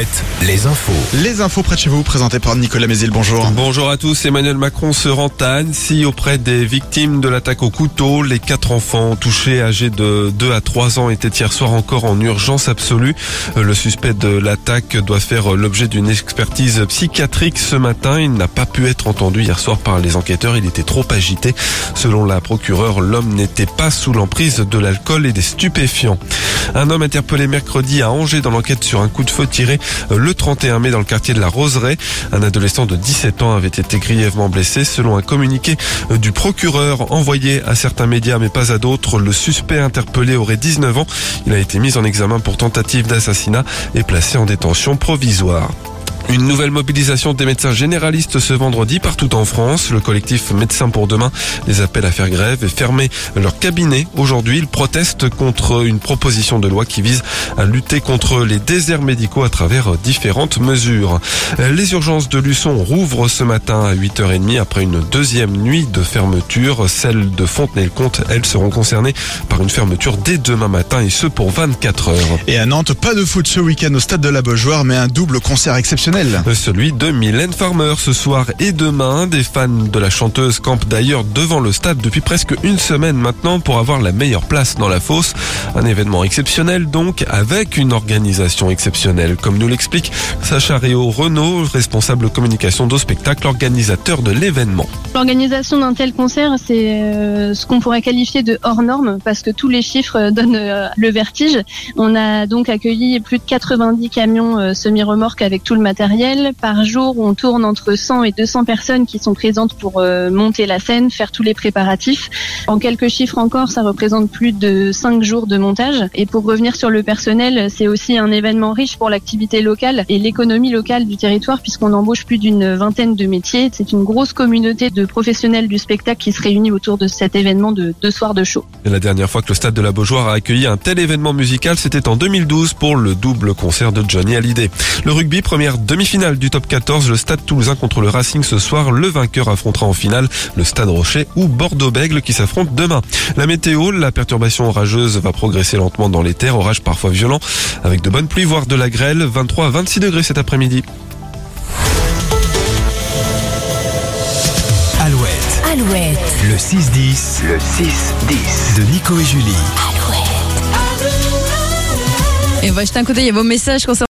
Alouette, les infos. Les infos près de chez vous, présentées par Nicolas Mézil, bonjour. Bonjour à tous, Emmanuel Macron se rend à Annecy auprès des victimes de l'attaque au couteau. Les quatre enfants touchés âgés de 2 à 3 ans étaient hier soir encore en urgence absolue. Le suspect de l'attaque doit faire l'objet d'une expertise psychiatrique ce matin. Il n'a pas pu être entendu hier soir par les enquêteurs, il était trop agité. Selon la procureure, l'homme n'était pas sous l'emprise de l'alcool et des stupéfiants. Un homme interpellé mercredi à Angers dans l'enquête sur un coup de feu tiré le 31 mai dans le quartier de la Roseraie. Un adolescent de 17 ans avait été grièvement blessé. Selon un communiqué du procureur envoyé à certains médias mais pas à d'autres, le suspect interpellé aurait 19 ans. Il a été mis en examen pour tentative d'assassinat et placé en détention provisoire. Une nouvelle mobilisation des médecins généralistes ce vendredi partout en France. Le collectif Médecins pour demain les appelle à faire grève et fermer leur cabinet. Aujourd'hui, ils protestent contre une proposition de loi qui vise à lutter contre les déserts médicaux à travers différentes mesures. Les urgences de Luçon rouvrent ce matin à 8h30 après une deuxième nuit de fermeture. Celles de Fontenay-le-Comte, elles seront concernées par une fermeture dès demain matin et ce pour 24 heures. Et à Nantes, pas de foot ce week-end au stade de la Beaujoire, mais un double concert exceptionnel. Celui de Mylène Farmer ce soir et demain. Des fans de la chanteuse campent d'ailleurs devant le stade depuis presque une semaine maintenant pour avoir la meilleure place dans la fosse. Un événement exceptionnel donc avec une organisation exceptionnelle comme nous l'explique Sacha Réau Renault, responsable communication de spectacle, organisateur de l'événement. L'organisation d'un tel concert, c'est euh, ce qu'on pourrait qualifier de hors norme parce que tous les chiffres donnent euh, le vertige. On a donc accueilli plus de 90 camions euh, semi-remorques avec tout le matériel par jour, on tourne entre 100 et 200 personnes qui sont présentes pour euh, monter la scène, faire tous les préparatifs. En quelques chiffres encore, ça représente plus de 5 jours de montage. Et pour revenir sur le personnel, c'est aussi un événement riche pour l'activité locale et l'économie locale du territoire puisqu'on embauche plus d'une vingtaine de métiers. C'est une grosse communauté de professionnels du spectacle qui se réunit autour de cet événement de deux soirs de show. La dernière fois que le stade de la Beaujoire a accueilli un tel événement musical, c'était en 2012 pour le double concert de Johnny Hallyday. Le rugby, première Demi-finale du top 14, le Stade Toulousain contre le Racing ce soir. Le vainqueur affrontera en finale le Stade Rocher ou Bordeaux-Bègle qui s'affrontent demain. La météo, la perturbation orageuse va progresser lentement dans les terres, orage parfois violent avec de bonnes pluies voire de la grêle, 23 à 26 degrés cet après-midi. Alouette, Alouette, le 6-10 Le 6-10. de Nico et Julie. Et on va jeter un coup d'œil à vos messages concernant